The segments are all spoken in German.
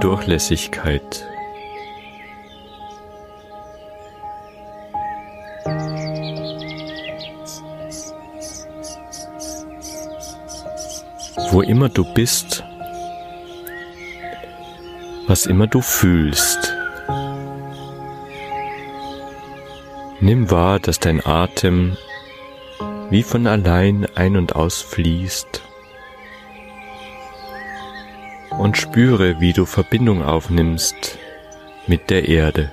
Durchlässigkeit. Wo immer du bist, was immer du fühlst, nimm wahr, dass dein Atem wie von allein ein und aus und spüre, wie du Verbindung aufnimmst mit der Erde.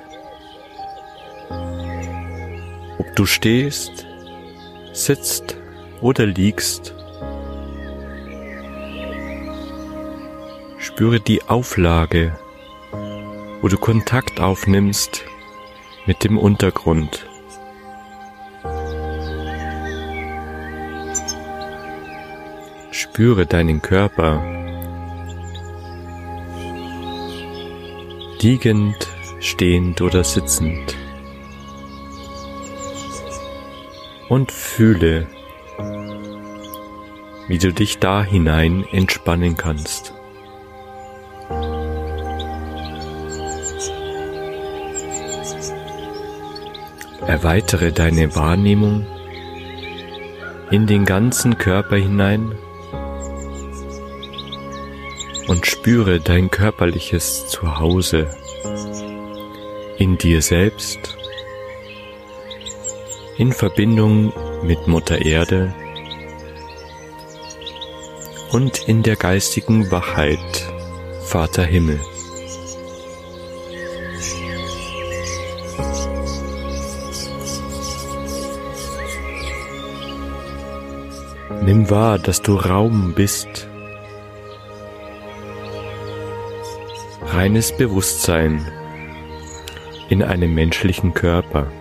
Ob du stehst, sitzt oder liegst, spüre die Auflage, wo du Kontakt aufnimmst mit dem Untergrund. Spüre deinen Körper liegend, stehend oder sitzend. Und fühle, wie du dich da hinein entspannen kannst. Erweitere deine Wahrnehmung in den ganzen Körper hinein und spüre dein körperliches Zuhause in dir selbst, in Verbindung mit Mutter Erde und in der geistigen Wachheit Vater Himmel. Nimm wahr, dass du Raum bist, reines Bewusstsein in einem menschlichen Körper.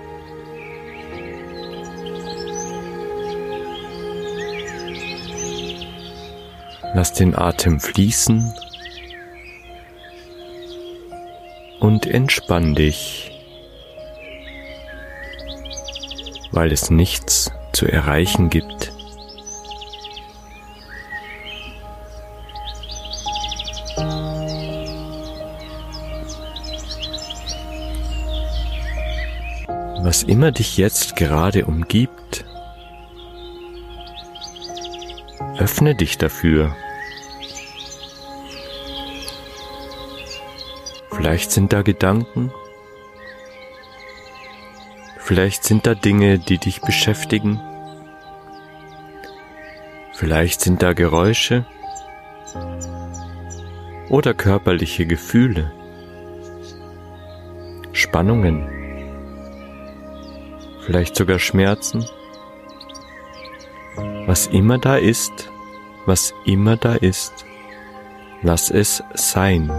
Lass den Atem fließen und entspann dich, weil es nichts zu erreichen gibt. Was immer dich jetzt gerade umgibt, öffne dich dafür. Vielleicht sind da Gedanken, vielleicht sind da Dinge, die dich beschäftigen, vielleicht sind da Geräusche oder körperliche Gefühle, Spannungen vielleicht sogar Schmerzen. Was immer da ist, was immer da ist, lass es sein.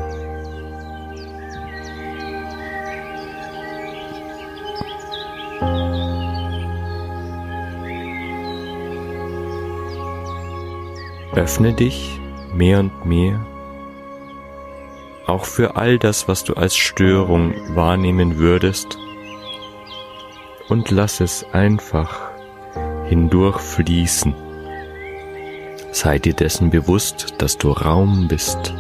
Öffne dich mehr und mehr, auch für all das, was du als Störung wahrnehmen würdest und lass es einfach hindurchfließen. Sei dir dessen bewusst, dass du Raum bist.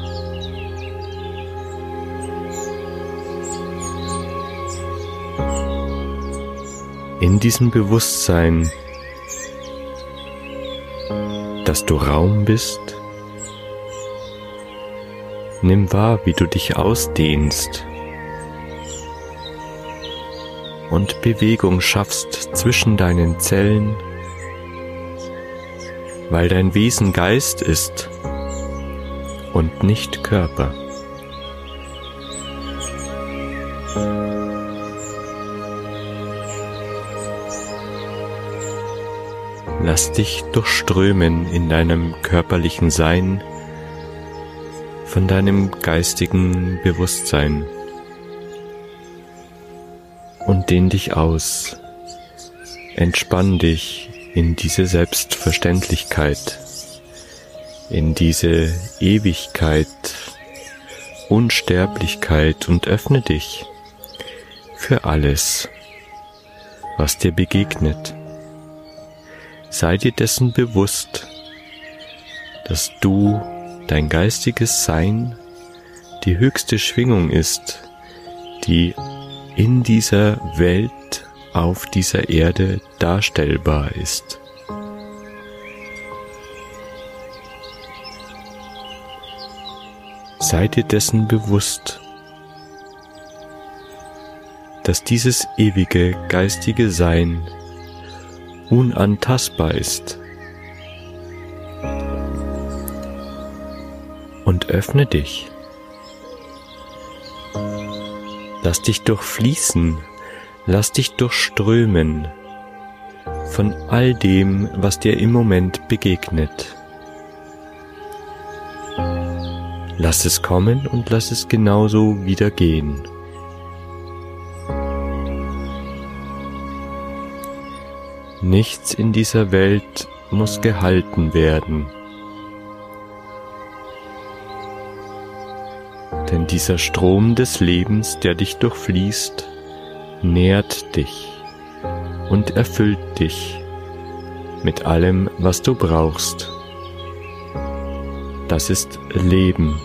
In diesem Bewusstsein, dass du Raum bist, nimm wahr, wie du dich ausdehnst und Bewegung schaffst zwischen deinen Zellen, weil dein Wesen Geist ist und nicht Körper. Lass dich durchströmen in deinem körperlichen Sein von deinem geistigen Bewusstsein und dehn dich aus. Entspann dich in diese Selbstverständlichkeit, in diese Ewigkeit, Unsterblichkeit und öffne dich für alles, was dir begegnet. Sei dir dessen bewusst, dass du dein geistiges Sein die höchste Schwingung ist, die in dieser Welt, auf dieser Erde darstellbar ist. Sei dir dessen bewusst, dass dieses ewige geistige Sein unantastbar ist. Und öffne dich. Lass dich durchfließen, lass dich durchströmen von all dem, was dir im Moment begegnet. Lass es kommen und lass es genauso wieder gehen. Nichts in dieser Welt muss gehalten werden. Denn dieser Strom des Lebens, der dich durchfließt, nährt dich und erfüllt dich mit allem, was du brauchst. Das ist Leben.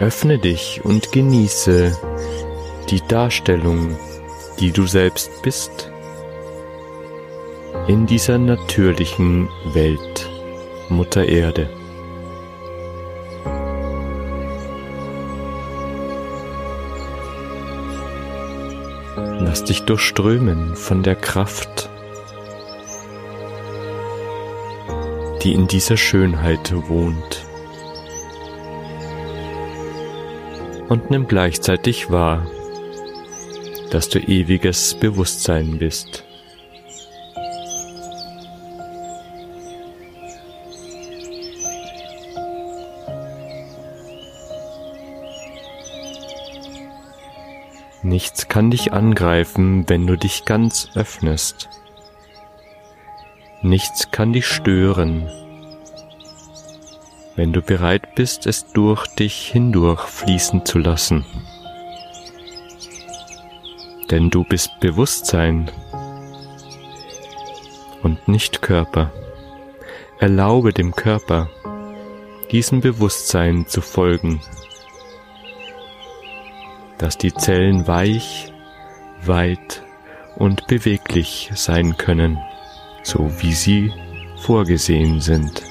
Öffne dich und genieße die Darstellung, die du selbst bist, in dieser natürlichen Welt, Mutter Erde. Lass dich durchströmen von der Kraft, die in dieser Schönheit wohnt. und nimm gleichzeitig wahr, dass du ewiges Bewusstsein bist. Nichts kann dich angreifen, wenn du dich ganz öffnest. Nichts kann dich stören, wenn du bereit bist, es durch dich hindurch fließen zu lassen. Denn du bist Bewusstsein und nicht Körper. Erlaube dem Körper, diesem Bewusstsein zu folgen, dass die Zellen weich, weit und beweglich sein können, so wie sie vorgesehen sind.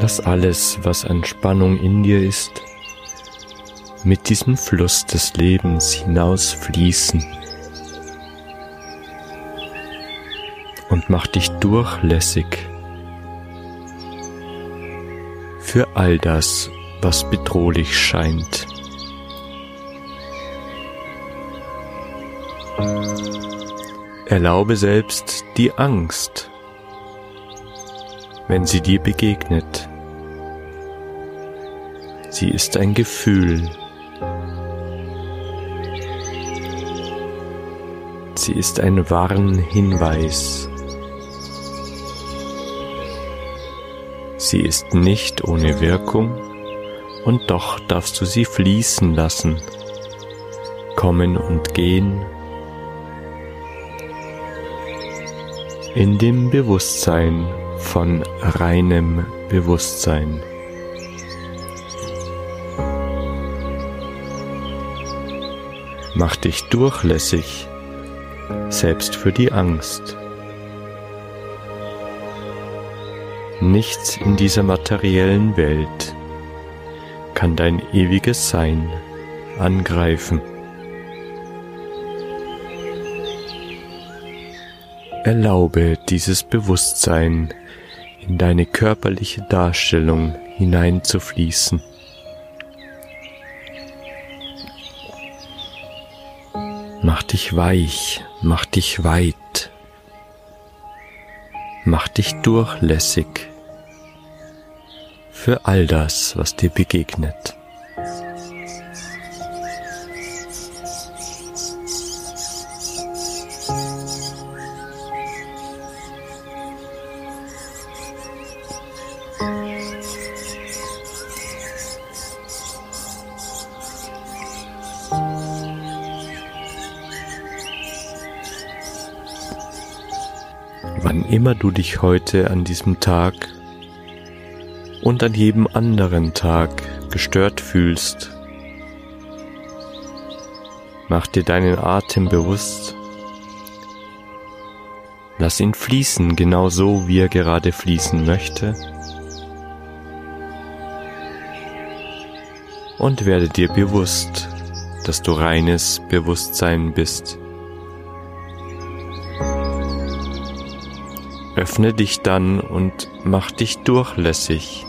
Lass alles, was an Spannung in dir ist, mit diesem Fluss des Lebens hinausfließen und mach dich durchlässig für all das, was bedrohlich scheint. Erlaube selbst die Angst, wenn sie dir begegnet. Sie ist ein Gefühl. Sie ist ein Warnhinweis. Sie ist nicht ohne Wirkung und doch darfst du sie fließen lassen, kommen und gehen, in dem Bewusstsein von reinem Bewusstsein. Mach dich durchlässig, selbst für die Angst. Nichts in dieser materiellen Welt kann dein ewiges Sein angreifen. Erlaube dieses Bewusstsein in deine körperliche Darstellung hineinzufließen. Mach dich weich, mach dich weit, mach dich durchlässig für all das, was dir begegnet. Wann immer du dich heute an diesem Tag und an jedem anderen Tag gestört fühlst, mach dir deinen Atem bewusst. Lass ihn fließen, genau so, wie er gerade fließen möchte. Und werde dir bewusst, dass du reines Bewusstsein bist. Öffne dich dann und mach dich durchlässig,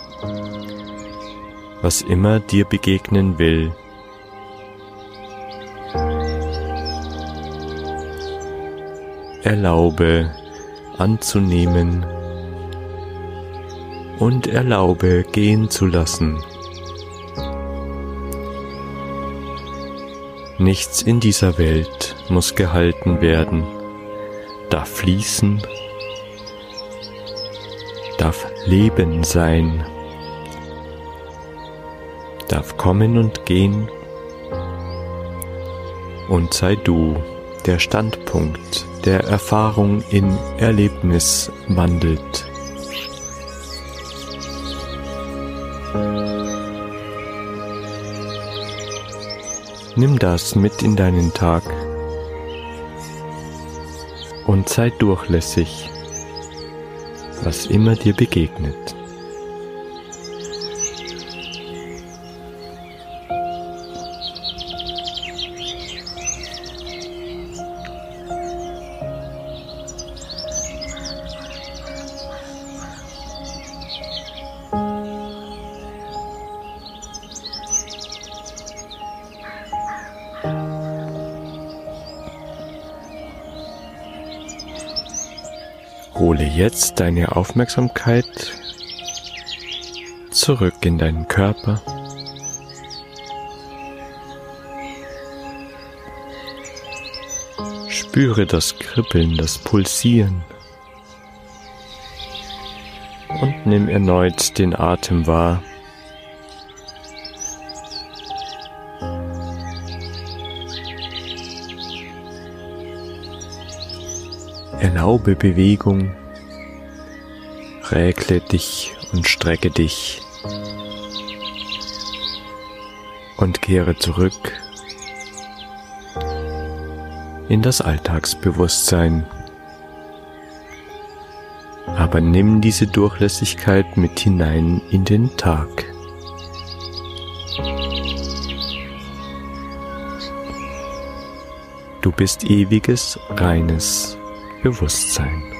was immer dir begegnen will. Erlaube anzunehmen und erlaube gehen zu lassen. Nichts in dieser Welt muss gehalten werden, darf fließen, darf Leben sein, darf kommen und gehen und sei du der Standpunkt, der Erfahrung in Erlebnis wandelt. Nimm das mit in deinen Tag und sei durchlässig, was immer dir begegnet. Hole jetzt deine Aufmerksamkeit zurück in deinen Körper. Spüre das Kribbeln, das Pulsieren und nimm erneut den Atem wahr. Erlaube Bewegung, räkle dich und strecke dich und kehre zurück in das Alltagsbewusstsein. Aber nimm diese Durchlässigkeit mit hinein in den Tag. Du bist ewiges, reines Bewusstsein.